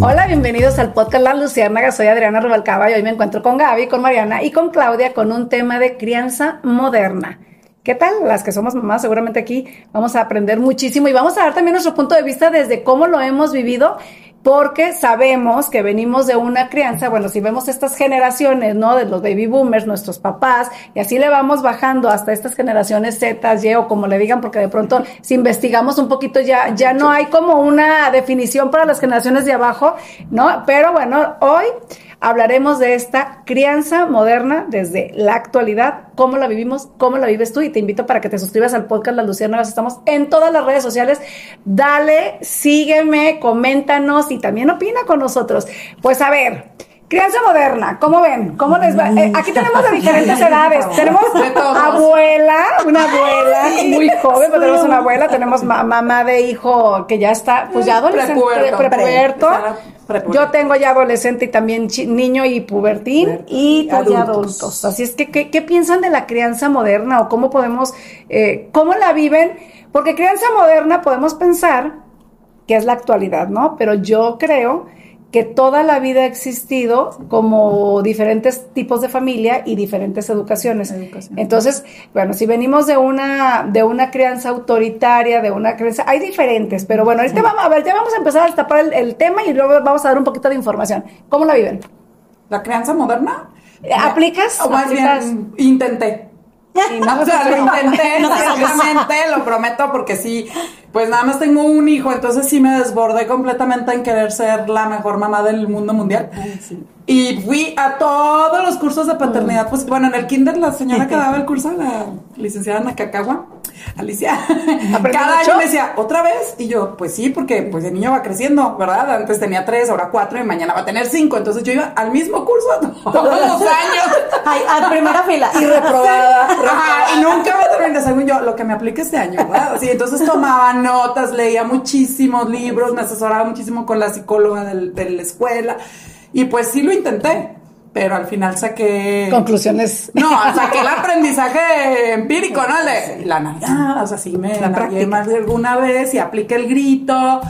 Hola, bienvenidos al podcast La Luciérnaga. Soy Adriana Rubalcaba y hoy me encuentro con Gaby, con Mariana y con Claudia con un tema de crianza moderna. ¿Qué tal? Las que somos mamás, seguramente aquí vamos a aprender muchísimo y vamos a dar también nuestro punto de vista desde cómo lo hemos vivido porque sabemos que venimos de una crianza, bueno, si vemos estas generaciones, ¿no? De los baby boomers, nuestros papás, y así le vamos bajando hasta estas generaciones Z, Y o como le digan, porque de pronto si investigamos un poquito ya, ya no hay como una definición para las generaciones de abajo, ¿no? Pero bueno, hoy hablaremos de esta crianza moderna desde la actualidad, cómo la vivimos, cómo la vives tú y te invito para que te suscribas al podcast La Luciérnagas, estamos en todas las redes sociales, dale, sígueme, coméntanos y también opina con nosotros. Pues a ver, Crianza moderna, ¿cómo ven? ¿Cómo les va? Eh, aquí tenemos de diferentes edades. Tenemos abuela, una abuela muy joven, pero tenemos una abuela, tenemos mamá de hijo que ya está, pues ya adolescente, prepuerto. Yo tengo ya adolescente y también niño y pubertín y adultos. Así es que, ¿qué, piensan de la crianza moderna o cómo podemos, eh, cómo la viven? Porque crianza moderna podemos pensar que es la actualidad, ¿no? Pero yo creo que toda la vida ha existido como diferentes tipos de familia y diferentes educaciones. Entonces, bueno, si venimos de una de una crianza autoritaria, de una crianza, hay diferentes, pero bueno, ahorita vamos a ver, ya vamos a empezar a destapar el, tema y luego vamos a dar un poquito de información. ¿Cómo la viven? ¿La crianza moderna? ¿Aplicas? O más bien, intenté. No, o sea, lo intenté, no, lo prometo, porque sí, pues nada más tengo un hijo, entonces sí me desbordé completamente en querer ser la mejor mamá del mundo mundial. Y fui a todos los cursos de paternidad. Pues bueno, en el kinder la señora que daba el curso, la licenciada Nakakawa, Alicia, cada año me decía, ¿otra vez? Y yo, pues sí, porque pues el niño va creciendo, ¿verdad? Antes tenía tres, ahora cuatro y mañana va a tener cinco. Entonces yo iba al mismo curso todos los años. Ay, a primera fila. Y reprobada. y nunca me terminé, según yo, lo que me aplique este año, ¿verdad? Sí, entonces tomaba notas, leía muchísimos libros, me asesoraba muchísimo con la psicóloga de la escuela. Y pues sí lo intenté, pero al final saqué... Conclusiones. No, saqué el aprendizaje empírico, ¿no? De la nada, o sea, sí me la más de alguna vez y apliqué el grito.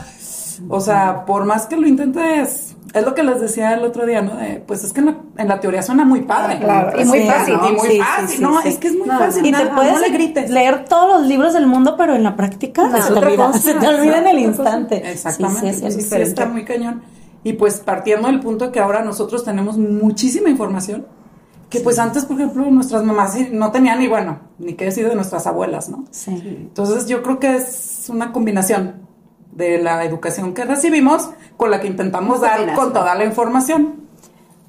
O sea, por más que lo intentes, es lo que les decía el otro día, ¿no? pues es que en la, teoría suena muy padre. Claro, y muy fácil. Y muy fácil, no, es que es muy fácil. Y te puedes leer todos los libros del mundo, pero en la práctica se, te olvida, se te olvida en el instante. Exactamente, sí, sí, está muy cañón. Y pues partiendo del punto de que ahora nosotros tenemos muchísima información, que pues antes, por ejemplo, nuestras mamás no tenían ni bueno, ni qué decir de nuestras abuelas, ¿no? Sí. Entonces yo creo que es una combinación de la educación que recibimos con la que intentamos dar con toda la información.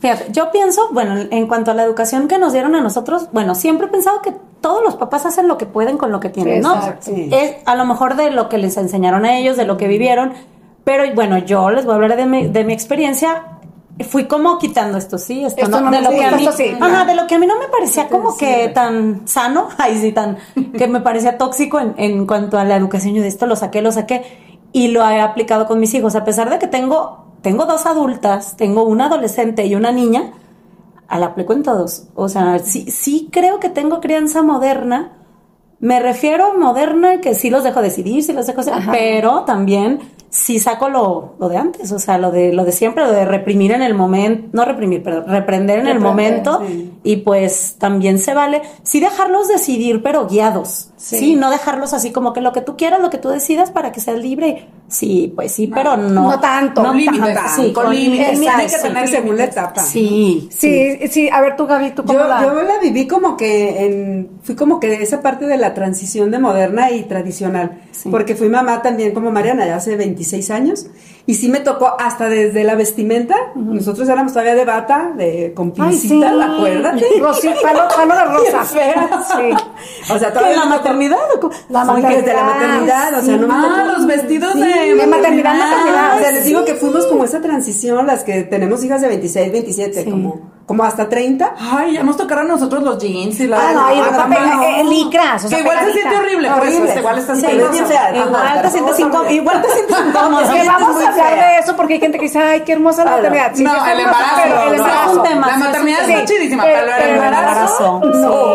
Fíjate, yo pienso, bueno, en cuanto a la educación que nos dieron a nosotros, bueno, siempre he pensado que todos los papás hacen lo que pueden con lo que tienen, ¿no? Es a lo mejor de lo que les enseñaron a ellos, de lo que vivieron, pero bueno, yo les voy a hablar de mi, de mi experiencia. Fui como quitando esto, sí, esto, no, de lo que a mí, ajá, de lo que a mí no me parecía como que tan sano, ahí sí, tan, que me parecía tóxico en, en cuanto a la educación. Yo de esto lo saqué, lo saqué y lo he aplicado con mis hijos. A pesar de que tengo, tengo dos adultas, tengo una adolescente y una niña, la aplico en todos. O sea, sí, sí creo que tengo crianza moderna. Me refiero moderna que sí los dejo decidir, sí los dejo hacer, pero también sí saco lo, lo, de antes, o sea, lo de, lo de siempre, lo de reprimir en el momento, no reprimir, pero reprender en el momento y pues también se vale, sí dejarlos decidir, pero guiados, sí. no dejarlos así como que lo que tú quieras, lo que tú decidas para que seas libre, sí, pues sí, pero no. No tanto. No límites, sí, con límites, hay que tener segunda etapa. Sí, sí, sí, a ver tú Gaby, tú cómo yo, la... yo la viví como que en, fui como que esa parte de la transición de moderna y tradicional, porque fui mamá también como Mariana, ya hace 25 años. Y sí me tocó hasta desde la vestimenta. Nosotros éramos todavía de bata, de con pincita, sí. acuérdate. Rosita, palo, palo de rosa. sí. O sea, todavía la maternidad? La maternidad. Desde la maternidad, o sea, no ah, los vestidos de, de maternidad, maternidad. O sea, les digo que fuimos como esa transición, las que tenemos hijas de 26, 27, como como hasta 30. Ay, ya nos tocaron a nosotros los jeans y la. Ah, no, y ropa licras. que igual se siente horrible, horrible. Pues, igual estás Sí, fea. Igual te sientes incómodo. Igual te sientes incómodo. Es que vamos a hablar de eso porque hay gente que dice, ay, qué hermosa la maternidad. Sí, no, el embarazo, pero el embarazo. Es un tema, La maternidad sí. chidísima, Pero- el embarazo.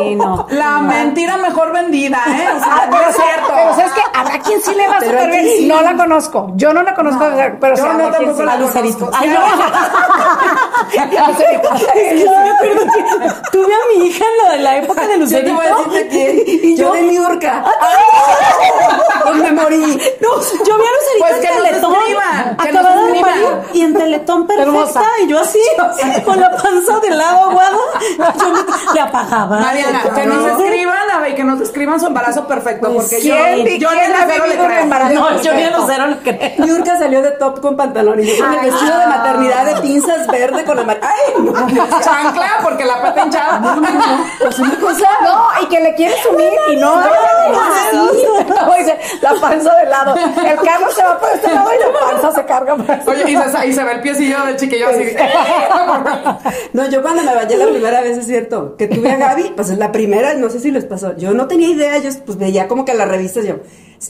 Sí, no. La mentira mejor vendida, ¿eh? O sea, Ah, no es cierto. pero sabes que habrá quien sí le va súper bien. No la conozco. Yo no la conozco, pero sí yo no tampoco la conozco. Ay, no. Lucerito. Yo acuerdo que tuve a mi hija en lo de la época de Yo te Lucerito. voy a decirte quién. Y yo de Niurka. Donde morí. No, yo vi a Lucerito Pues en Teletón. Acabada de parir y en Teletón perfecta. Y yo así, con la panza del lado aguado. Yo me, le apagaba. Mariana, que nos escriban, ver, que nos escriban su embarazo perfecto, porque yo, ¿quién- yo ni ha a Lucero le embarazo? No, yo ni a Lucero le creo. Niurka salió de top con pantalón y yo con el vestido de no. maternidad de pinzas verde con la. ¡Ay! No, Chancla, porque la pata hinchada. pues una cosa... No, y que le quieres unir y no. La panza de lado. El carro se va por este lado y la panza se carga este Oye, y se, y se ve el piecillo del chiquillo así. No, yo cuando me bañé la primera vez, es cierto, que tuve a Gaby, pues es la primera, no sé si les pasó, yo no tenía idea, yo pues veía como que las revistas, yo,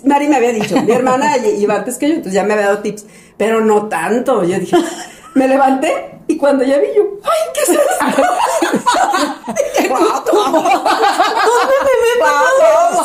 Mari me había dicho, mi hermana iba antes que yo, entonces ya me había dado tips, pero no tanto, yo dije, me levanté y cuando ya vi yo, ¡ay, qué es esto!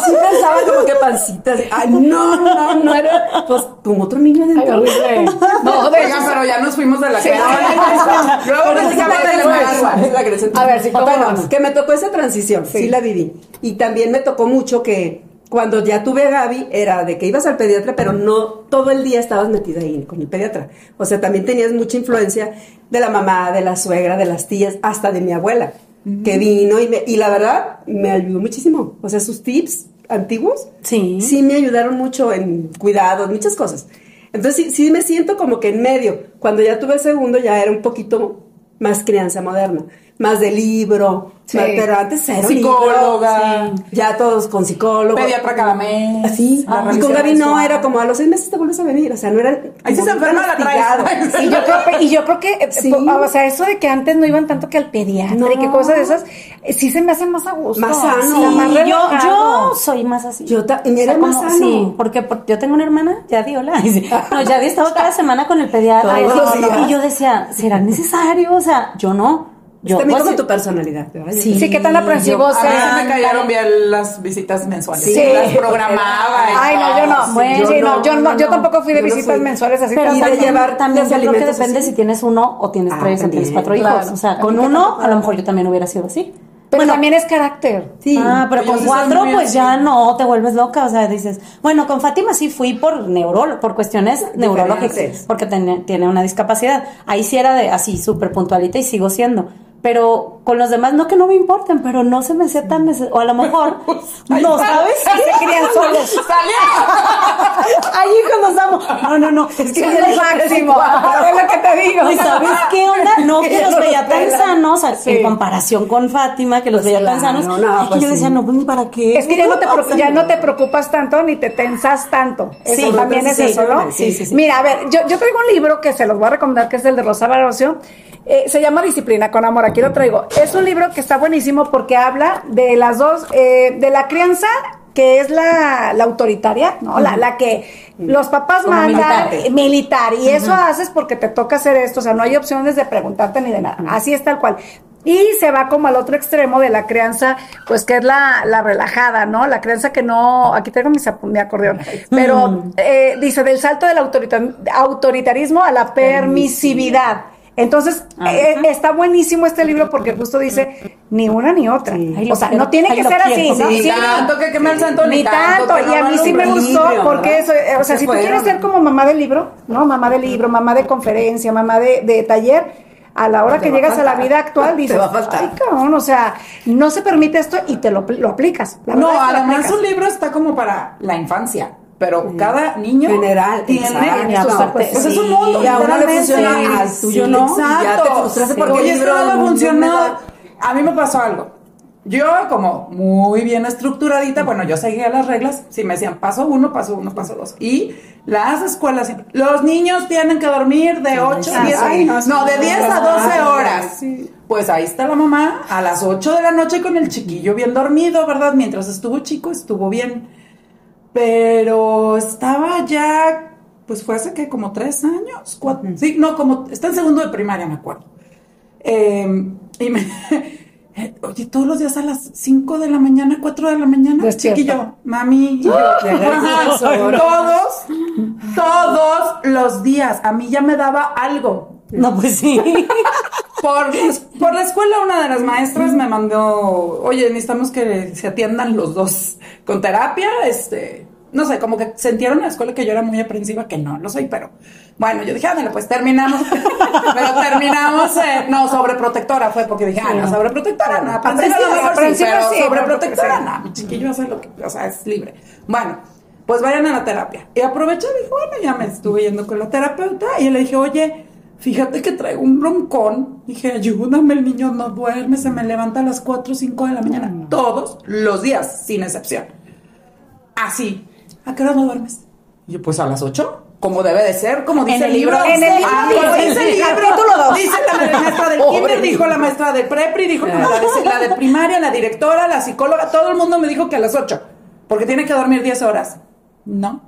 Sí pensaba como que pancitas, ay, no, no, no era, pues como otro niño dentro. horrible. No, de Oigan, pero ya nos fuimos de la casa. Luego es la. A ver, sí, ¿cómo Bueno, no? que me tocó esa transición, sí. la viví. Y también me tocó mucho que cuando ya tuve a Gaby, era de que ibas al pediatra, pero no todo el día estabas metida ahí con el pediatra. O sea, también tenías mucha influencia de la mamá, de la suegra, de las tías, hasta de mi abuela, que vino y, me- y la verdad me ayudó muchísimo. O sea, sus tips antiguos Sí. sí me ayudaron mucho en cuidados, muchas cosas. Entonces sí, sí me siento como que en medio. Cuando ya tuve el segundo ya era un poquito más crianza moderna, más de libro, Sí. más- pero antes cero Psicóloga. libro, ya todos con psicólogo. Pediatra cada mes. Así. Y con Gaby no era como a los seis meses te vuelves a venir, o sea, no era. Ahí sí se enferma la traes. Y yo creo, y yo creo que, eh, Sí. po- o sea, eso de que antes no iban tanto que al pediatra No. y que cosas de esas, eh, sí se me hace más a gusto. Más sano. Sí, Sí, más yo, yo soy más así. Yo ta- y O sea, era más como- sano. Sí, porque por- yo tengo una hermana, Yadi, hola. No, Yadi estaba cada semana con el pediatra. Y yo decía, ¿será necesario? O sea, yo no. Yo, también como tu personalidad. ¿verdad? Sí. Sí, ¿qué tan aprensivo A mí me cayeron bien las visitas mensuales. Sí. Las programaba. y Ay, no, yo no. Bueno, sí, no, yo, no, yo no. tampoco fui de Yo no visitas mensuales así. Pero Y de llevar también yo creo que depende así. si tienes uno o tienes Ah, tres, o tienes cuatro hijos. Claro. O sea, con uno a lo mejor yo también hubiera sido así. Pero también es carácter. Sí. Ah, pero Yo con cuatro, pues así. ya no te vuelves loca. O sea, dices, bueno, con Fátima sí fui por neurolo, por cuestiones neurológicas, porque tiene, tiene una discapacidad. Ahí sí era de así, súper puntualita y sigo siendo. Pero con los demás, no que no me importen, pero no se me hacía tan. O a lo mejor, no, ¿sabes? Se crían solos. Ay, hijos, los amo. No, no, no. Es que Es el máximo. Es lo que te digo. ¿Y sabes qué onda? No, que los veía tan sanos, sea, en comparación con Fátima, que los Pues veía tan sanos. no, Ay, pues yo decía, no, pues, ¿para qué? Es que ya no, te, ya no te preocupas tanto ni te tensas tanto. Eso Sí, también es sí, eso, ¿no? sí, sí, sí. Mira, a ver, yo, yo traigo un libro que se los voy a recomendar, que es el de Rosa Barocio. Eh, se llama Disciplina con Amor, aquí lo traigo. Es un libro que está buenísimo porque habla de las dos, eh, de la crianza que es la, la autoritaria, ¿no? La, la que los papás Como mandan militar. eh, militar, y eso haces porque te toca hacer esto, o sea, no hay opciones de preguntarte ni de nada, así es tal cual. Y se va como al otro extremo de la crianza, pues que es la, la relajada, ¿no? La crianza que no, aquí tengo mi, acordeón, pero eh, dice del salto del autorita- autoritarismo a la permisividad. Entonces, eh, está buenísimo este libro porque justo dice ni una ni otra. Ay, o sea, quiero. no tiene Ay, que ser quiero. así, ¿no? Ni Sí. tanto que queme el santo, ni, Ni tanto, y a mí sí me gustó porque ¿verdad? eso, eh, o sea, Se si tú quieres ser como mamá de libro, ¿no? Mamá de libro, mamá de conferencia, mamá de, de taller, a la hora Te que a llegas a la vida actual Te dices, va a faltar. ay, cabrón, o sea, no se permite esto y te lo, lo aplicas. La No, además aplicas. un libro está como para la infancia, pero cada niño General, tiene exacto. sus- pues, Sí. es un mundo. Y a uno le literalmente. funciona, al tuyo no, y ya te Exacto. porque Oye, el libro no me funcionó. A mí me pasó algo. Yo, como muy bien estructuradita, bueno, yo seguía las reglas. Si me decían paso uno, paso uno, paso dos. Y las escuelas siempre. Los niños tienen que dormir de 8 a sí, 10 sí. No, no, de 10 a 12 Ah, horas. Pues ahí está la mamá a las 8 de la noche con el chiquillo bien dormido, ¿verdad? Mientras estuvo chico, estuvo bien. Pero estaba ya, pues fue hace que como tres años, cuatro, sí, no, como, está en segundo de primaria, me acuerdo. Eh, y me, oye, todos los días a las 5 de la mañana, 4 de la mañana, Despierta. chiquillo, mami, y yo, ajá, todos, todos los días, a mí ya me daba algo. No, pues sí. Por, por la escuela una de las maestras me mandó, oye, necesitamos que se atiendan los dos con terapia, este, no sé, como que sintieron en la escuela que yo era muy aprensiva, que no lo soy, pero bueno, yo dije, ándale, pues terminamos, pero terminamos, eh, no, sobreprotectora fue porque dije, ah, no, sobreprotectora, no, aprensiva sí, aprensiva pero sí, sobreprotectora, no, mi chiquillo hace lo que, o sea, es libre. Bueno, pues vayan a la terapia. Y aproveché y dije, bueno, ya me estuve yendo con la terapeuta y le dije, oye, fíjate que traigo un broncón. Dije, ayúdame, el niño no duerme, se me levanta a las 4 o 5 de la mañana, todos los días, sin excepción. Así. ¿A qué hora no duermes? Y yo, pues a las 8. Como debe de ser, como dice el el libro. libro. En el libro Ah, dice, como dice el libro. capítulo dos. Dice la maestra del Pobre kinder, dijo libro. la maestra de prepri, dijo la de, la de primaria, la directora, la psicóloga, todo el mundo me dijo que a las 8, porque tiene que dormir 10 horas. No,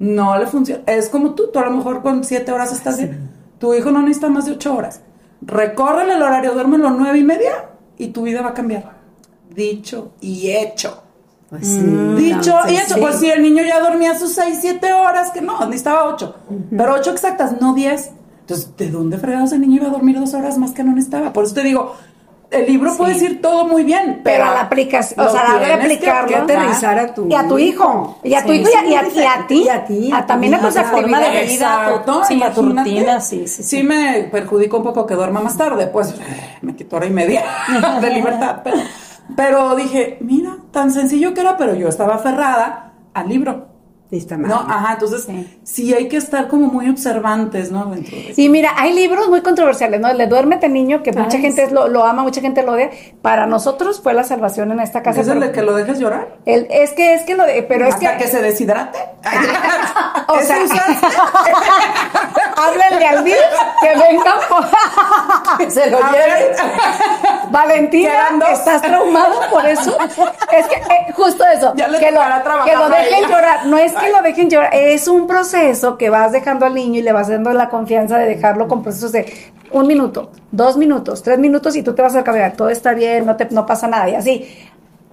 no le funciona. Es como tú, tú a lo mejor con 7 horas estás bien. Tu hijo no necesita más de 8 horas. Recórrele el horario, duérmelo 9 y media y tu vida va a cambiar. Dicho y hecho. Pues sí. Dicho y entonces, hecho, sí. pues si el niño ya dormía sus 6, 7 horas, que no, necesitaba 8, pero 8 exactas, no 10. Entonces, ¿de dónde fregados el niño iba a dormir dos horas más que no necesitaba? Por eso te digo, el libro puede decir todo muy bien, Pero pero, a la aplicación, o sea, la de tienes que aplicarlo. que aterrizar a tu y a tu hijo. Y a tu Sí, hijo y a- sí, y, a, y a ti. y a ti, A tu también a sea, forma de vida. Sí, a tu rutina, sí, sí, sí. me perjudica un poco que duerma más tarde, pues me quitó hora y media de libertad. Pero, pero dije, mira, tan sencillo que era, pero yo estaba aferrada al libro. Sí, está mal. No, ajá, entonces sí. hay que estar como muy observantes, ¿no? De Y mira, hay libros muy controversiales, ¿no? El de Duérmete Niño, que mucha gente es- lo, lo ama, mucha gente lo odia. Para nosotros fue la salvación en esta casa. ¿Es el de que lo dejes llorar? el- es que, es que lo de, pero es Hasta que, que, se deshidrate. o ¿Ese sea, al DIF que vengan por... se lo lleven. Valentina. ¿estás traumado por eso? Es que eh, justo eso, Ya que, lo, que dejen llorar. No es que lo dejen llorar, es un proceso que vas dejando al niño y le vas dando la confianza de dejarlo con procesos de un minuto, dos minutos, tres minutos y tú te vas a caminar, todo está bien, no, te, no pasa nada y así.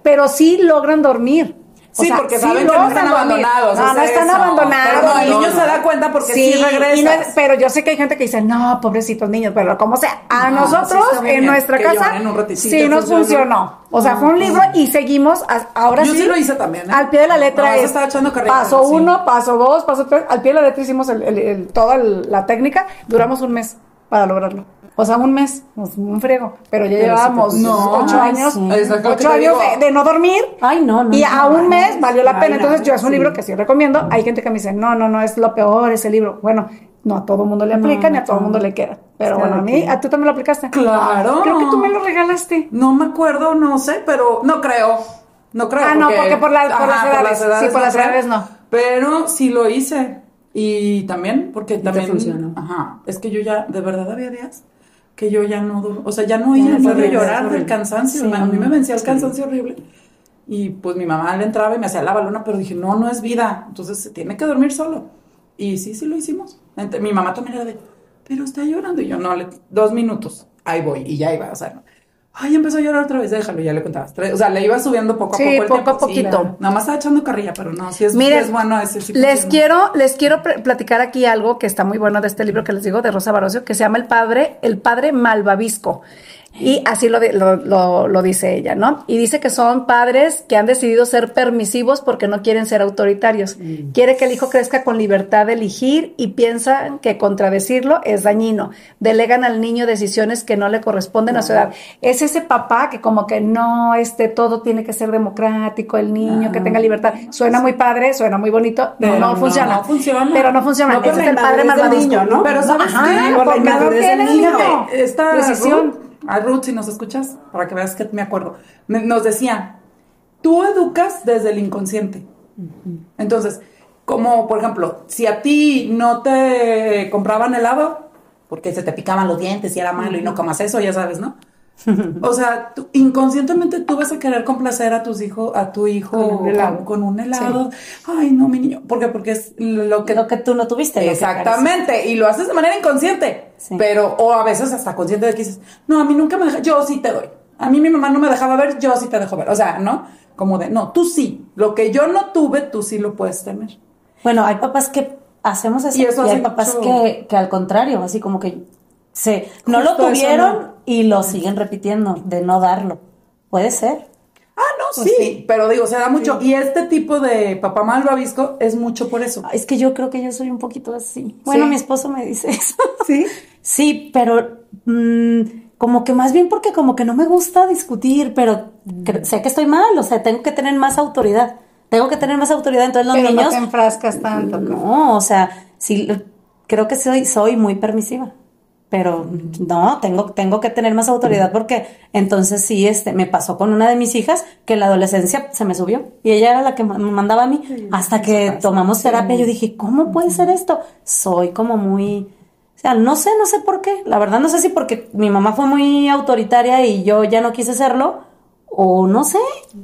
Pero sí logran dormir. O Sí, sea, porque sí saben que no están abandonados. No, no están eso. abandonados. Pero no, el niño no. se da cuenta porque sí, no es- regresas. pero yo sé que hay gente que dice, no, pobrecitos niños, pero como sea, a sí nosotros en nuestra casa ratito. sí, Sí nos funcionó. O sea, fue un libro y seguimos, a- ahora Yo sí. sí lo hice también, ¿eh? Al pie de la letra es echando carrilla, paso sí. uno, paso dos, paso tres. Al pie de la letra hicimos el, el- el- toda la técnica. Duramos un mes para lograrlo. O sea, un mes, pues, un friego. Pero ya te llevábamos ocho Ay, años, sí. Ocho te años de, de no dormir. Ay, no, no. Y no, a un no. mes valió la pena. Entonces, no, yo es un sí. libro que sí recomiendo. Hay gente que me dice, no, no, no, es lo peor ese libro. Bueno, no a todo mundo le aplica ni a todo mundo le queda. Pero bueno, a mí, a tú también lo aplicaste. Claro. Creo que tú me lo regalaste. No me acuerdo, no sé, pero no creo. No creo. Ah, no, porque por la- por las edades. Sí, por las edades no. Pero sí lo hice. Y también, porque también. funcionó. Ajá. Es que yo ya, de verdad había días que yo ya no O sea, ya no es niño horrible, llorar del cansancio. Sí. A mí me vencía el cansancio horrible. Y pues mi mamá le entraba y me hacía la balona, pero dije, no, no es vida. Entonces se tiene que dormir solo. Y sí, sí lo hicimos. Ent- Mi mamá también era de, pero está llorando. Y yo, no, le- dos minutos. Ahí voy. Y ya iba, o sea, ay, empezó a llorar otra vez, déjalo, ya le contabas. O sea, le iba subiendo poco a Sí, poco. el poco a. Sí, poquito. nada más estaba echando carrilla, pero no, sí es, Miren, sí es bueno ese sí les quiero, les quiero platicar aquí algo que está muy bueno de este libro que les digo de Rosa Barocio, que se llama El Padre, El Padre Malvavisco. Y así lo, lo, lo- lo dice ella, ¿no? Y dice que son padres que han decidido ser permisivos porque no quieren ser autoritarios. Quiere que el hijo crezca con libertad de elegir y piensan que contradecirlo es dañino. Delegan al niño decisiones que no le corresponden a su edad. Es ese papá que como que no, este, todo tiene que ser democrático, el niño que tenga libertad. Suena muy padre, suena muy bonito, Pero no, no, funciona. no funciona. Pero no funciona. No Ese es el padre niño, ¿no? Pero ¿sabes qué? Porque no del el a Ruth, si nos escuchas, para que veas que me acuerdo, me- nos decía, tú educas desde el inconsciente. Entonces, como por ejemplo, si a ti no te compraban helado, porque se te picaban los dientes y era malo y no comas eso, ya sabes, ¿no? O sea, tú- inconscientemente tú vas a querer complacer a tus hijos, a tu hijo Con un helado. con, con un helado. Ay, no, mi niño. ¿Por qué? Porque es lo que Lo que tú no tuviste. Exactamente, y lo haces de manera inconsciente. Sí. Pero, o a veces hasta consciente de que dices, no, a mí nunca me deja, yo sí te doy. A mí mi mamá no me dejaba ver, yo sí te dejo ver. O sea, ¿no? Como de, no, tú sí. Lo que yo no tuve, tú sí lo puedes tener. Bueno, hay papás que hacemos eso Y y, eso hay papás mucho- que, que al contrario, así como que se no lo tuvieron no. Y lo siguen repitiendo de no darlo. Puede ser. Ah, no, sí, pero digo, se da mucho. Y este tipo de papá malvavisco es mucho por eso. Es que yo creo que yo soy un poquito así. Bueno, Sí. mi esposo me dice eso. ¿Sí? Sí, pero mm, como que más bien porque como que no me gusta discutir, pero cre- sé que estoy mal, o sea, tengo que tener más autoridad. Tengo que tener más autoridad, entonces los Pero no niños... te enfrascas tanto. ¿no? No, o sea, sí, creo que soy, soy muy permisiva. Pero no, tengo, tengo que tener más autoridad porque entonces sí, este, me pasó con una de mis hijas que en la adolescencia se me subió y ella era la que me mandaba a mí. Hasta que tomamos terapia, yo dije, ¿cómo puede ser esto? Soy como muy, o sea, no sé, no sé por qué. La verdad no sé si porque mi mamá fue muy autoritaria y yo ya no quise serlo o no sé.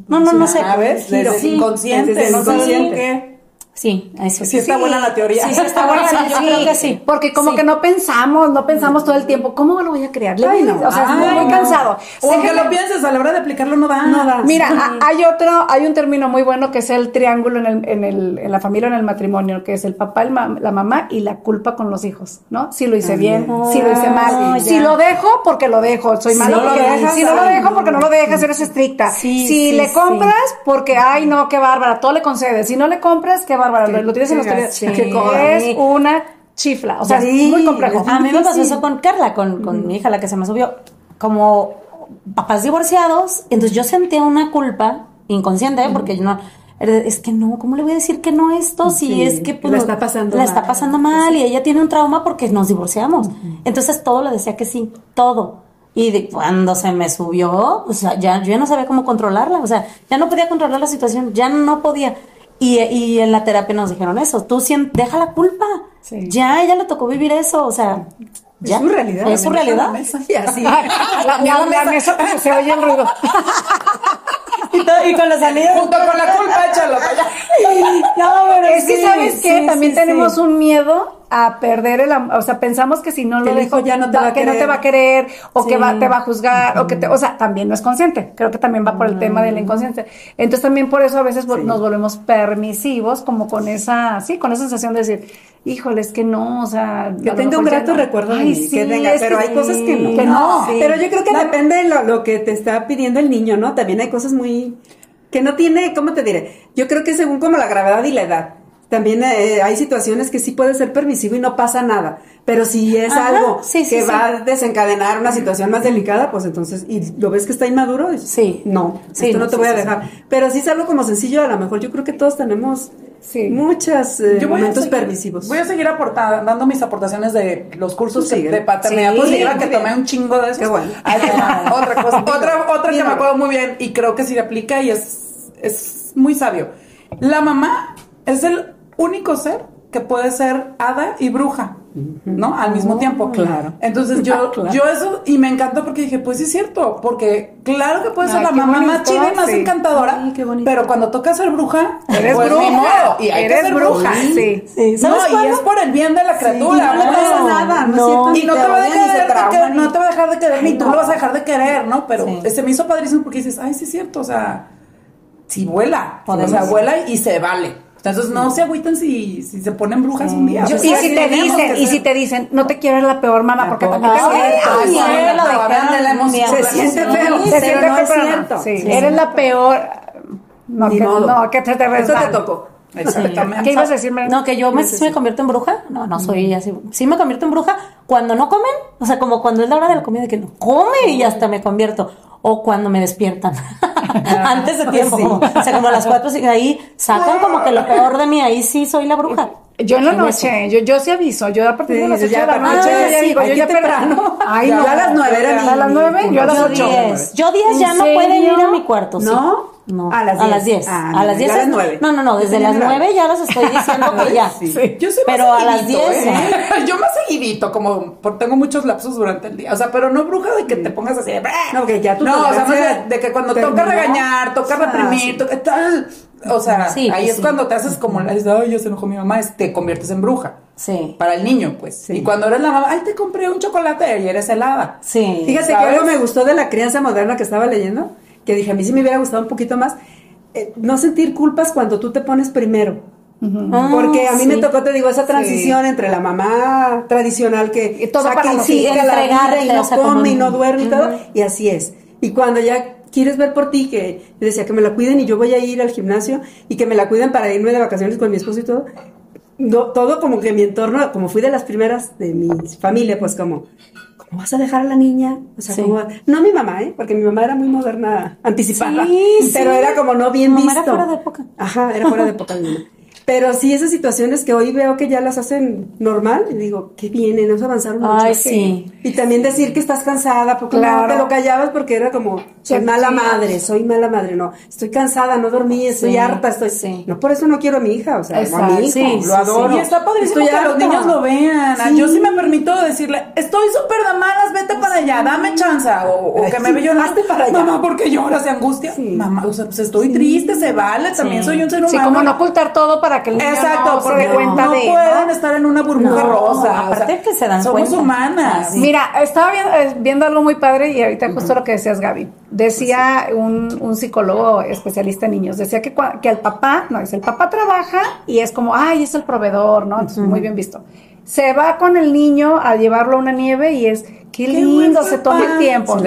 No, no, no sé. Giro. Desde el Sí. inconsciente, no por qué. Sí, eso Sí está buena la teoría. Sí, sí está buena, sí, yo creo que sí. Porque como Sí. que no pensamos, no pensamos todo el tiempo, ¿cómo lo voy a crear? Ay, no. O sea, Ay, muy, muy no. cansado. O aunque lo pienses, a la hora de aplicarlo no da. No da. Mira, a- hay otro, hay un término muy bueno que es el triángulo en, el, en, el, en la familia o en el matrimonio, que es el papá, el ma- la mamá y la culpa con los hijos, ¿no? Si lo hice bien, si lo hice mal, Ah, si ya. lo dejo porque lo dejo, soy malo Sí, porque lo dejas, si no lo dejo porque no lo dejas, eres estricta. Sí, si sí, le sí. compras porque, ay no, qué bárbara, todo le concedes. Si no le compras, qué bárbara, lo, lo tienes en los tres. sí. Es una chifla, o sea, es Sí, muy complejo. A mí me pasó eso con Carla, con, con mi hija, la que se me subió. Como papás divorciados, entonces yo sentía una culpa inconsciente, ¿eh? porque yo no. Es que no, ¿cómo le voy a decir que no esto? Si Sí, es que pues, la está pasando la mal. está pasando mal y ella tiene un trauma porque nos divorciamos. Entonces todo le decía que sí, todo. Y de cuando se me subió, o sea, ya, yo ya no sabía cómo controlarla, o sea, ya no podía controlar la situación, ya no podía. Y, y en la terapia nos dijeron eso, tú sien- deja la culpa. Sí. Ya, ella le tocó vivir eso, o sea, ya. su realidad. Es su realidad. Y así. La, la- la mesa, se oye el ruido. Y, to- y con los anillos. Junto con la culpa, échalo para allá. No, pero Es que, sí, ¿sabes qué? sí, También sí, tenemos un miedo a perder el amor. O sea, pensamos que si no lo dejo, ya no te va a que no te querer. va a querer, o que va, te va a juzgar, o que te, o sea, también no es consciente. Creo que también va por el tema de la inconsciencia. Entonces también por eso a veces nos volvemos permisivos, como con esa, sí, con esa sensación de decir, híjole, es que no, o sea, Que tenga un grato no". recuerdo de Ay, sí, que tenga, pero hay cosas que no. Que no. Pero yo creo que depende de lo, lo que te está pidiendo el niño, ¿no? También hay cosas muy... que no tiene, ¿cómo te diré? Yo creo que según como la gravedad y la edad. También eh, hay situaciones que sí puede ser permisivo y no pasa nada. Pero si es Ajá, algo sí, sí, que sí. va a desencadenar una situación más delicada, pues entonces, y lo ves que está inmaduro, Sí. no, Sí, esto no, no, te sí, voy a sí, dejar. Pero si es algo como sencillo, a lo mejor yo creo que todos tenemos Sí. muchos eh, Yo momentos seguir- permisivos. Voy a seguir aportando, dando mis aportaciones de los cursos de paternidad Sí, positiva, que tomé un chingo de eso. Qué bueno. otra cosa, otra, otra que me acuerdo muy bien y creo que sí le aplica y es, es muy sabio. La mamá es el único ser que puede ser hada y bruja, ¿no? Al mismo tiempo. claro. Entonces yo, Claro. yo eso, y me encantó porque dije, pues sí es cierto, porque claro que puede ser la mamá más chida y más sí. encantadora, Ay, qué pero cuando toca ser bruja, Eres pues, bruja. modo, y hay que Eres ser bruja, sí. Sí, no, ¿sabes y es por el bien de la criatura. no le pasa ¿no? nada, no, No. Y no te, te va a dejar de trauman, querer, ni- no te va a dejar de querer, ni tú no. lo vas a dejar de querer, ¿no? Pero se me hizo padrísimo porque dices, ay, sí es cierto, o sea, si vuela, o sea, vuela y se vale. Entonces no se agüiten si, si se ponen brujas un día. Yo- Pues, y si te dicen, y si te dicen, no te quiero, eres la peor mamá, porque también te. Se siente feo, se siente feo, eres la peor. No, Ni que, modo. no, que te, te Eso te tocó. Exactamente. ¿Qué ibas a decir, Mariana? No, que yo me, sí me convierto en bruja. No, no soy así. Sí me convierto en bruja cuando no comen. O sea, como cuando es la hora de la comida, que no come y hasta me convierto. O cuando me despiertan. Antes de tiempo. sí. o sea, como a las cuatro, sí, ahí sacan como que lo peor de mí. Ahí sí soy la bruja. Yo en la noche, yo, yo sí aviso, yo a partir de las 8 ya de la noche, ya sí, digo, yo ya temprano. Ay, Ya no. a las nueve era A las mi- 9, yo a las Yo 8. diez. Yo 10 ya ¿En no pueden ir a mi cuarto. sí. ¿No? No, A las A las 10. 10. Ah, a las 10. yo a las es- nueve. No, no, no, desde las tenía 9 ya les estoy diciendo que ya. Sí. Yo soy Pero más a las seguidito, 10, ¿eh? Yo más seguidito, como por, tengo muchos lapsos durante el día. O sea, pero no bruja de que te pongas así de. No, que ya No, o sea, de, de que cuando toca regañar, toca Ah, reprimir, sí. toca tal. O sea, Sí, ahí es sí. cuando te haces como ay, ya se enojó mi mamá, es, te conviertes en bruja. Sí. Para el niño, pues. Sí. Y cuando eres la mamá, ay, te compré un chocolate y eres helada. Sí. Fíjate que ¿Sabes? algo me gustó de la crianza moderna que estaba leyendo, que dije, a mí sí me hubiera gustado un poquito más, eh, no sentir culpas cuando tú te pones primero. Ah, Porque a mí sí. me tocó, te digo, esa transición entre la mamá tradicional que Y todo para los sacrifica hijos. la vida y no como- come y no duerme y todo, y así es. Y cuando ya quieres ver por ti, que yo decía que me la cuiden y yo voy a ir al gimnasio y que me la cuiden para irme de vacaciones con mi esposo y todo, no, todo como que mi entorno, como fui de las primeras de mi familia, pues como, ¿cómo vas a dejar a la niña? O sea, Sí. ¿cómo va- no mi mamá, ¿eh? Porque mi mamá era muy moderna, anticipada. Sí, pero sí. era como no bien Mi mamá visto. era fuera de época. Ajá, era fuera de época mi mamá. Pero sí, esas situaciones que hoy veo que ya las hacen normal, y digo, qué viene, nos avanzaron mucho. Ay, sí. Y también decir que estás cansada, porque Claro. no te lo callabas porque era como, soy mala sí. madre, soy mala madre, no, estoy cansada, no dormí, estoy Sí, harta, estoy... sí. No, por eso no quiero a mi hija, o sea, a Exacto, mi hijo, sí, lo sí, adoro. Y está padrísimo Estoy que los niños lo vean. Sí. Yo sí me permito decirle, estoy súper de malas, vete para allá, dame chance. O, que me ve hazte para allá. Mamá, porque lloras de angustia? Sí. Mamá, o sea, pues estoy triste, se vale, también Sí. soy un ser humano. Sí, como no ocultar todo para que el niño Exacto, no se dé cuenta no de... pueden estar en una burbuja No, rosa. aparte que se dan somos cuenta. humanas. Sí. Mira, estaba viendo, eh, viendo algo muy padre y ahorita justo lo que decías, Gaby. Decía un, un psicólogo especialista en niños, decía que, cua- que el papá, no, dice, el papá trabaja y es como, ay, es el proveedor, ¿no? Entonces, muy bien visto. Se va con el niño a llevarlo a una nieve y es, qué, Qué lindo, se toma el tiempo,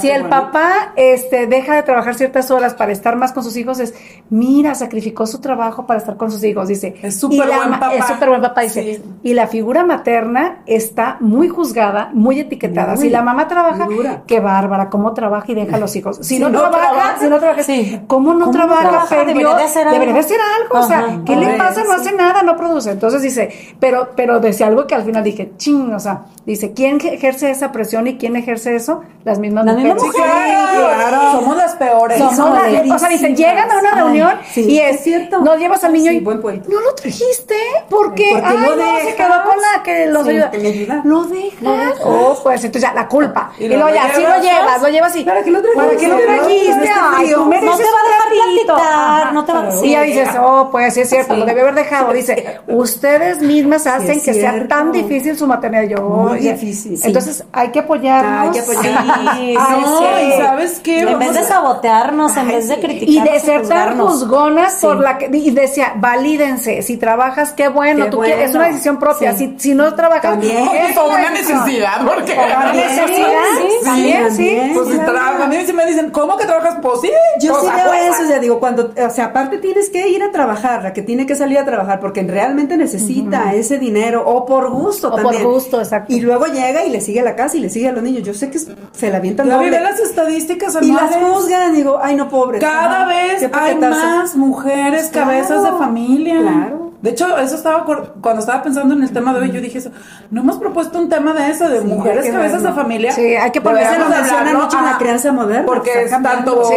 Si el papá este, deja de trabajar ciertas horas para estar más con sus hijos, es, mira, sacrificó su trabajo para estar con sus hijos, dice. Es súper buen papá. Es súper buen papá, dice. Sí. Y la figura materna está muy juzgada, muy etiquetada. Muy, si la mamá trabaja, dura. qué bárbara, cómo trabaja y deja a los hijos. Si Si no, no trabaja, trabaja, si no trabaja, sí. ¿cómo no ¿Cómo no trabaja? trabaja? Perdió, Debería de hacer algo. debería de hacer algo. O sea. ¿qué le pasa? No hace nada, no produce. Entonces dice, pero, pero decía algo que al final dije, ching, o sea, dice, ¿quién ejerce esa presión y quién ejerce eso? Las mismas Las mismas mujeres. Sí, mujeres. claro. Somos las peores. Somos las- o sea, dicen, llegan a una Ay, reunión sí, y es, es cierto. no llevas al niño Sí, y buen no lo trajiste porque, ay, no, se quedó con la que los ayuda. que me ayuda. Lo dejas. Oh, pues entonces ya la culpa. Y Y, lo luego ya, lo llevas, lo llevas y ¿Para qué lo trajiste? ¿Para qué lo trajiste? Ay, No te va a dejar platicar, no te va Y ya dices, oh, pues sí es cierto, lo debió haber dejado. Dice, ustedes mismas hacen que sea tan difícil su maternidad. Yo, Muy difícil, sí. Entonces hay que apoyarnos. Hay que apoyarnos. Sí, Ay, no, sí. y ¿sabes qué? En Vamos vez de a- sabotearnos, en vez de y criticarnos de ser tan juzgonas Sí. por la que y decía valídense si trabajas qué bueno Qué tú quieres- es bueno. una decisión propia Sí. si, si no trabajas También. es Por una necesidad, porque Por una También, necesidad sí, sí, también sí también. Pues si a mí sí me dicen, ¿cómo que trabajas? Pues sí. Yo pues, sí veo eso, o sea, digo, cuando, o sea, aparte tienes que ir a trabajar, la que tiene que salir a trabajar, porque realmente necesita ese dinero, o por gusto O por también. gusto, exacto. Y luego llega y le sigue a la casa y le sigue a los niños. Yo sé que se la avientan doble. las estadísticas Y las juzgan, digo, ay, no, pobre. Cada vez hay más mujeres cabezas de familia. claro. De hecho, eso estaba cuando estaba pensando en el tema de hoy, yo dije eso. No hemos propuesto un tema de eso, de Sí, mujeres que cabezas de familia. Sí, hay que ponerse se nos menciona mucho en la crianza moderna, Porque es tanto Sí,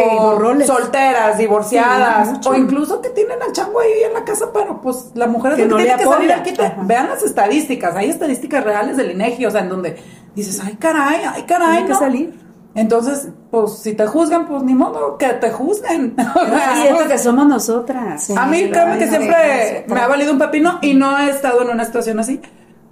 solteras, divorciadas, Sí, o incluso que tienen al chango ahí en la casa, pero pues la mujer es Que la no tiene que salir al quite. Vean las estadísticas, hay estadísticas reales del INEGI, o sea, en donde dices, ay caray, ay caray, Tiene que salir. Entonces, pues si te juzgan, pues ni modo que te juzguen. Y es lo que somos nosotras. Sí. A mí, créeme que siempre me ha valido un pepino y no he estado en una situación así.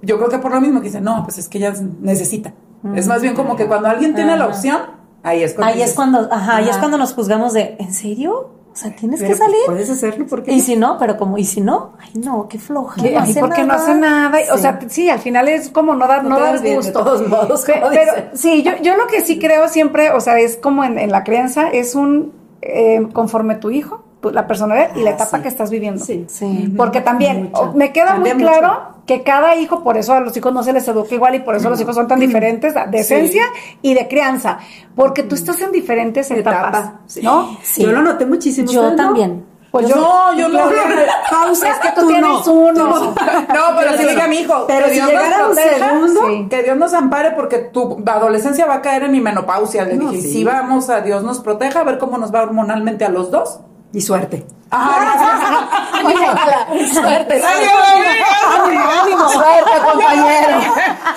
Yo creo que por lo mismo que dicen, no, pues es que ella necesita. Es más bien como que cuando alguien tiene la opción, ahí es cuando. Ahí es cuando, ajá, ahí es cuando nos juzgamos de, ¿en serio? O sea, tienes Pero, que salir. pues, Puedes hacerlo porque. Y si no, pero como, y si no, ay no, qué floja. Que, ay, porque no hace nada. O sea, sí, al final es como no dar, No no, dar bien, de gusto. todos modos, pero, dicen. sí, yo, yo lo que sí creo siempre, o sea, es como en, en la crianza, es un eh, conforme tu hijo, la personalidad y la Ah, etapa sí. que estás viviendo. Sí. Sí. Porque también Mucho. me queda Cambia muy mucho. claro que cada hijo, por eso a los hijos no se les educa igual y por eso los hijos son tan diferentes de esencia y de crianza, porque tú estás en diferentes etapas, etapa. Sí. ¿no? Sí. Yo lo noté muchísimo. Yo ¿ustedes no? también. Pues yo, No, yo no. Es que tú, tienes uno. No, pero si diga mi hijo, Pero que si Dios nos llegara un segundo, sí, que Dios nos ampare porque tu adolescencia va a caer en mi menopausia. Le No, dije, sí. sí. vamos a Dios nos proteja, a ver cómo nos va hormonalmente a los dos. Y suerte. Suerte, ¡Ánimo, amiga! Suerte, compañero.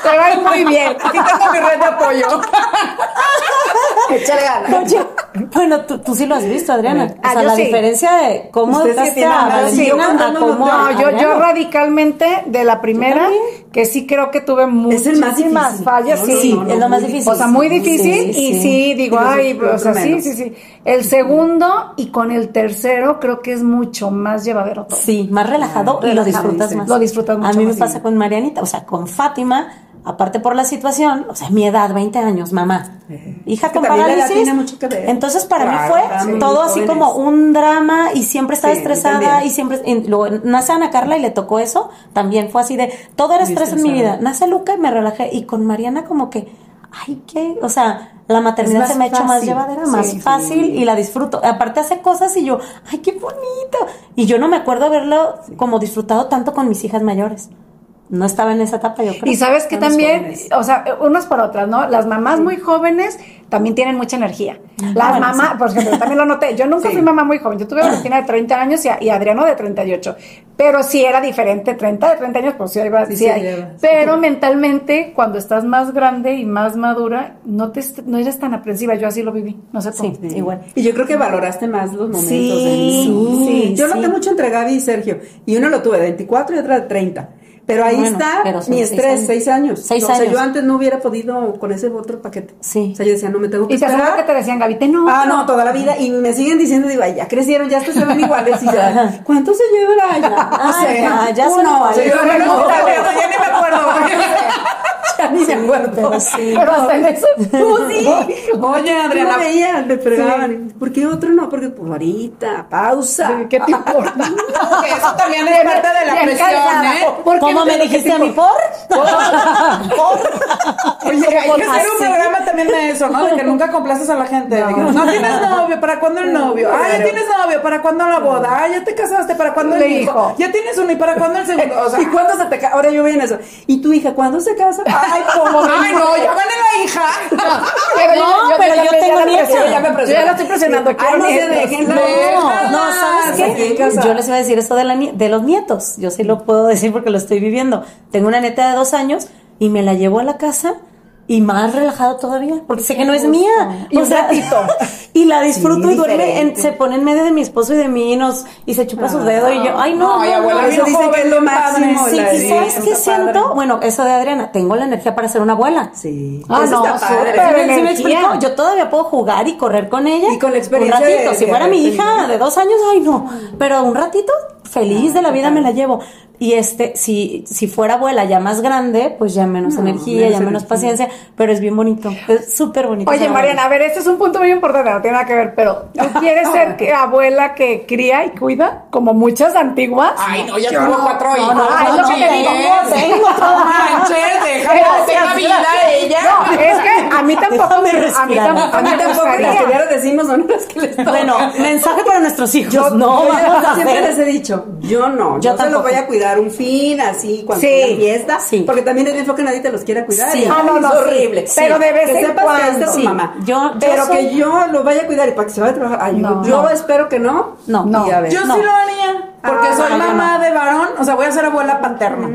Te va a ir muy bien. Aquí tengo mi red de apoyo. Échale ganas. Bueno, tú, tú sí lo has visto, Adriana. O Ah, sea, yo la sí. diferencia de cómo educaste a sí, a cómo a No, yo, yo radicalmente de la primera, que sí creo que tuve Es el más muchísimas fallas, No, sí. no, Sí, no, es lo más difícil. O sea, muy difícil sí, y sí. sí, digo, ay, o sea, sí, sí, sí. El segundo y con el tercero creo que es mucho más llevadero todo. Sí, más relajado y lo disfrutas sí. más. Lo disfrutas A mucho mí me más, pasa con Marianita, o sea, con Fátima, aparte por la situación, o sea, mi edad, 20 años, mamá. Hija Es que con la parálisis. tiene mucho que ver. Entonces para Claro, mí fue todo así jóvenes. como un drama y siempre estaba Sí, estresada y siempre y luego nace Ana Carla y le tocó eso, también fue así de todo era Muy estrés en mi vida. Nace Luca y me relajé y con Mariana como que ay, qué, o sea, la maternidad se me ha hecho más llevadera, Sí, más sí. fácil y la disfruto. Aparte hace cosas y yo, ay, qué bonito. Y yo no me acuerdo haberlo como disfrutado tanto con mis hijas mayores. No estaba en esa etapa, yo creo. Y sabes que también, jóvenes. o sea, unas por otras, ¿no? Las mamás muy jóvenes también tienen mucha energía. Las bueno, mamás, por ejemplo, también lo noté. Yo nunca Sí. fui mamá muy joven. Yo tuve a Valentina de 30 años y, a- y a Adriano de 38. Pero sí era diferente. 30 de 30 años, pues sí, iba, Sí, sí sí, hay. sí. Pero mentalmente, cuando estás más grande y más madura, no, te, no eres tan aprensiva. Yo así lo viví. No sé. Sí, igual. Y yo creo que valoraste más los momentos Sí, de niño. sí, Yo sí. noté mucho entre Gaby y Sergio. Y uno lo tuve de 24 y otra de 30. Pero ahí Bueno, está pero mi estrés, seis años. Seis o sea, años. yo antes no hubiera podido con ese otro paquete. Sí. O sea, yo decía, no me tengo que Y esperar. que te decían, Gaby, te no. Ah, no, toda la vida. Y me siguen diciendo, digo, ay, ya crecieron, ya se ven iguales. Y ya, ¿cuánto se llevará ya? O ya, uno, se uno. no, ya ni me acuerdo. Ya ni me acuerdo. Pero sí. Pero hasta en eso. Tú sí. Oye, Adriana. lo veía, me fregaban. ¿Por qué otro no? Porque pues ahorita, pausa. Sí, ¿Qué te importa? eso también es parte de la presión. ¿eh? ¿Por ¿Cómo no me te- dijiste a mí por? Oye, hay que hacer un programa también de eso, ¿no? De que nunca complaces a la gente. No, no tienes novio, ¿para cuándo el novio? Ah, ya tienes novio, ¿para cuándo la boda? Ah, ya te casaste, ¿para cuándo el hijo? hijo. Ya tienes uno, ¿y para cuándo el segundo? O sea, ¿Y cuándo se te casa? Ahora yo voy en eso. ¿Y tu hija cuándo se casa? Ay, ¿cómo? ay, no, ya van en la hija. Pero No, pero ya yo me- tengo ya la nietos. presiono, ya me Yo presiono. ya la estoy presionando. Ay, no se dejen. No, no, ¿sabes qué? Yo les iba a decir esto de, la de los nietos. Yo sí lo puedo decir porque lo estoy viviendo. Tengo una neta de dos años y me la llevo a la casa y más relajado todavía porque sé que no es mía. Y un ratito. Y la disfruto Sí, y duerme, en- se pone en medio de mi esposo y de mí y, nos, y se chupa su dedo y yo, ay, no, No, abuela, dice que es lo máximo. Sí, y sí, ¿sabes qué padre. siento? Bueno, eso de Adriana, tengo la energía para ser una abuela. Sí. Ah, Eso no, está padre. ¿Sí me- explico? Yo todavía puedo jugar y correr con ella. Y con la experiencia Un ratito. de- si fuera mi hija de dos años, ay no. Pero un ratito, feliz de la vida me la llevo. Y este, si, si fuera abuela ya más grande, pues ya menos No, energía, menos ya menos energía. paciencia. Pero es bien bonito. Es súper bonito. Oye, abuela. Mariana, a ver, este es un punto muy importante, no tiene nada que ver, pero ¿tú quieres ser que- abuela que cría y cuida, como muchas antiguas? Ay, no, ya tuvo cuatro hijos. no, Ay, no, lo que te digo, no, tengo No manches, Gracias, tenga vida ella. No, es que a mí tampoco Déjame me, a mí tampoco, A mí me tampoco las que diario decimos son las que les toca. Bueno, mensaje para nuestros hijos. Yo no, yo vamos a siempre les he dicho, yo no, Yo yo, se los tampoco. voy a cuidar un fin, así, cuando Sí, fiesta, sí. porque también es bien feo que nadie te los quiera cuidar. Sí. y, Ah, no, no, es sí. horrible. Pero de vez que en sepas que es cuando. tu Sí. mamá. Yo- yo pero soy- que yo lo vaya a cuidar y para que se vaya a trabajar. Ay, No. yo No. espero que no. No. No. Y a ver. Yo No. sí lo haría, porque Ah, soy mamá no. de varón, o sea, voy a ser abuela paterna.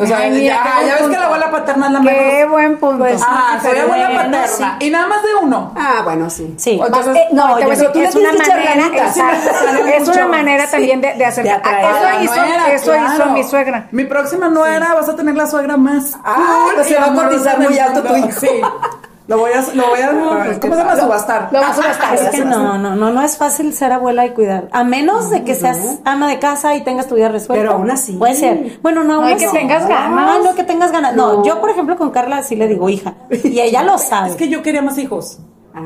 O sea, Ay, mira, ya, qué ya ves que la abuela paterna es la Qué mejor. buen punto. Pues, Ah, soy abuela paterna. sí. Y nada más de uno. Ah, bueno, sí. Sí. Entonces, Eh, no, voy yo- tú es una manera, exacto, Sí, es una manera Sí. también de, de hacer. De atraer. Eso la hizo, nuera, eso hizo mi suegra. Mi próxima nuera vas a tener la suegra más. Ah, cool pues se va a cotizar muy alto tu hijo. Sí. Lo voy a, lo voy a, ¿cómo se llama? Subastar. Lo a subastar. Es que no, no, no, no es fácil ser abuela y cuidar. A menos de que seas ama de casa y tengas tu vida resuelta. Pero aún así. Puede ser. Bueno, no, No, aún hay que así. tengas ganas. No, no que tengas ganas. No, yo, por ejemplo, con Carla sí le digo hija. Y ella lo sabe. Es que yo quería más hijos.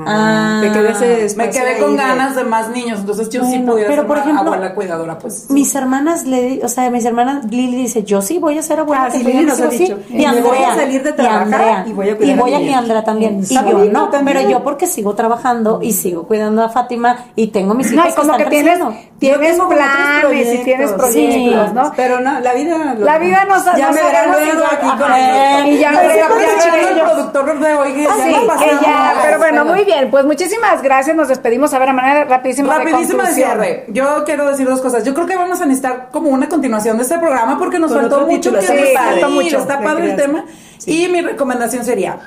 Ah, te quedé ese me quedé con ganas de más niños, entonces yo sí podía pero ser por ejemplo, abuela cuidadora, pues. Mis hermanas le, o sea, mis hermanas Lili dice, "Yo sí voy a ser abuela." Ah, sí, que Lili yo nos ha sí, dicho. Y Y Andrea, voy a salir de trabajar y, Andrea, y voy a cuidar y voy a también. Y yo no, también. pero yo porque sigo trabajando y sigo cuidando a Fátima y tengo mis hijos No, como que están tienes, tienes planes y tienes proyectos. ¿no? Pero no, la vida. lo- La vida nos Ya me verán luego aquí con Y ya Pero me verán el productor de hoy, que Ah, ya pero bueno, muy bien, pues muchísimas gracias, nos despedimos, a ver, a manera rapidísima de Rapidísimo de conclusión. cierre. Yo quiero decir dos cosas. Yo creo que vamos a necesitar como una continuación de este programa porque nos Con faltó mucho que sí, faltó mucho. Está ¿Qué padre el tema. Y mi recomendación sería,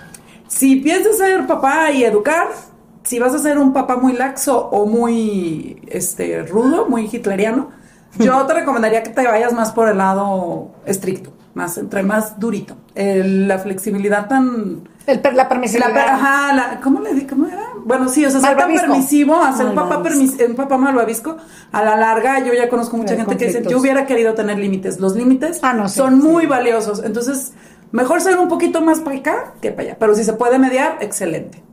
si piensas ser papá y educar, si vas a ser un papá muy laxo o muy este rudo, muy hitleriano, yo te recomendaría que te vayas más por el lado estricto, más entre más durito. El- la flexibilidad tan El per- la la, permisividad. per- ajá, la- ¿cómo le di? ¿Cómo era? Bueno, sí, o sea, ser tan permisivo, hacer un papá, permis- un papá malvavisco, a la larga yo ya conozco mucha Hay gente que dice, yo hubiera querido tener límites. Los límites Ah, no, sí, son muy valiosos. Entonces, mejor ser un poquito más para acá que para allá. Pero si se puede mediar, excelente.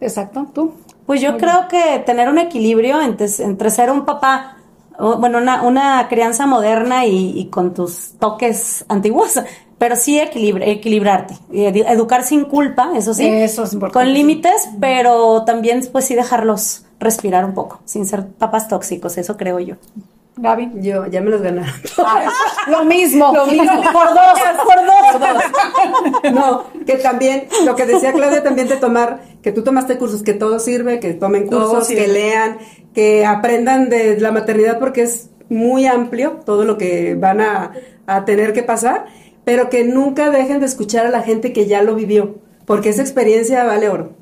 Exacto, tú. Pues yo creo que tener un equilibrio entre, entre ser un papá, bueno, una, una crianza moderna y, y con tus toques antiguos, pero sí equilibra- equilibrarte, edu- educar sin culpa, eso sí, Eso es importante, con límites, pero también pues sí dejarlos respirar un poco, sin ser papás tóxicos, eso creo yo. Gaby. Yo, ya me los ganaron. Lo mismo. Lo mismo, por dos, por dos. No, que también, lo que decía Claudia, también de tomar, que tú tomaste cursos, que todo sirve, que tomen cursos, que lean, que aprendan de la maternidad porque es muy amplio todo lo que van a, a tener que pasar, pero que nunca dejen de escuchar a la gente que ya lo vivió, porque esa experiencia vale oro.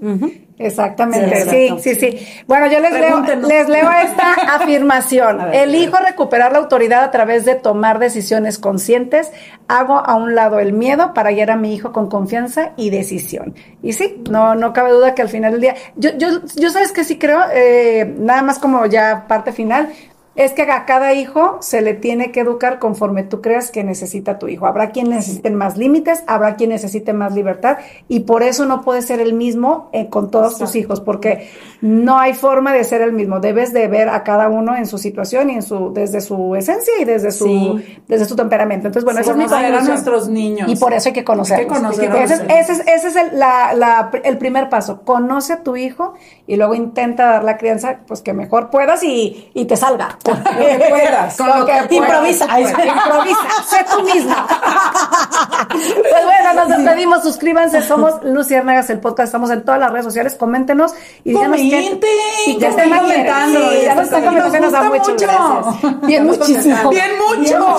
Exactamente, Sí, sí, sí, sí. Bueno, yo les leo, les leo esta afirmación. Ver, Elijo recuperar la autoridad a través de tomar decisiones conscientes. Hago a un lado el miedo para guiar a mi hijo con confianza y decisión. Y sí, no, no cabe duda que al final del día, yo, yo, yo sabes que sí creo, eh, nada más como ya parte final, es que a cada hijo se le tiene que educar conforme tú creas que necesita tu hijo. Habrá quien necesite más límites, habrá quien necesite más libertad y por eso no puede ser el mismo eh, con todos tus hijos, porque no hay forma de ser el mismo. Debes de ver a cada uno en su situación y en su desde su esencia y desde su Sí. desde su temperamento. Entonces, bueno, esa es mi a nuestros niños. Y por eso hay que conocerlos. Hay que conocer a ese, es, nuestros ese es, ese es el, la- la- el primer paso. Conoce a tu hijo y luego intenta dar la crianza pues que mejor puedas y, y te salga. Lo que puedas. Con lo que puedas. Improvisa. Ay, improvisa. Sé tú misma. pues bueno, nos despedimos. Suscríbanse. Somos Luciérnagas, el podcast. Estamos en todas las redes sociales. Coméntenos y díganos qué. Y están quieren. comentando, Sí, ya nos están comentando. Nos da comentando. mucho. Bien muchísimo. Bien mucho.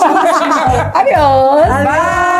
Adiós. Bye.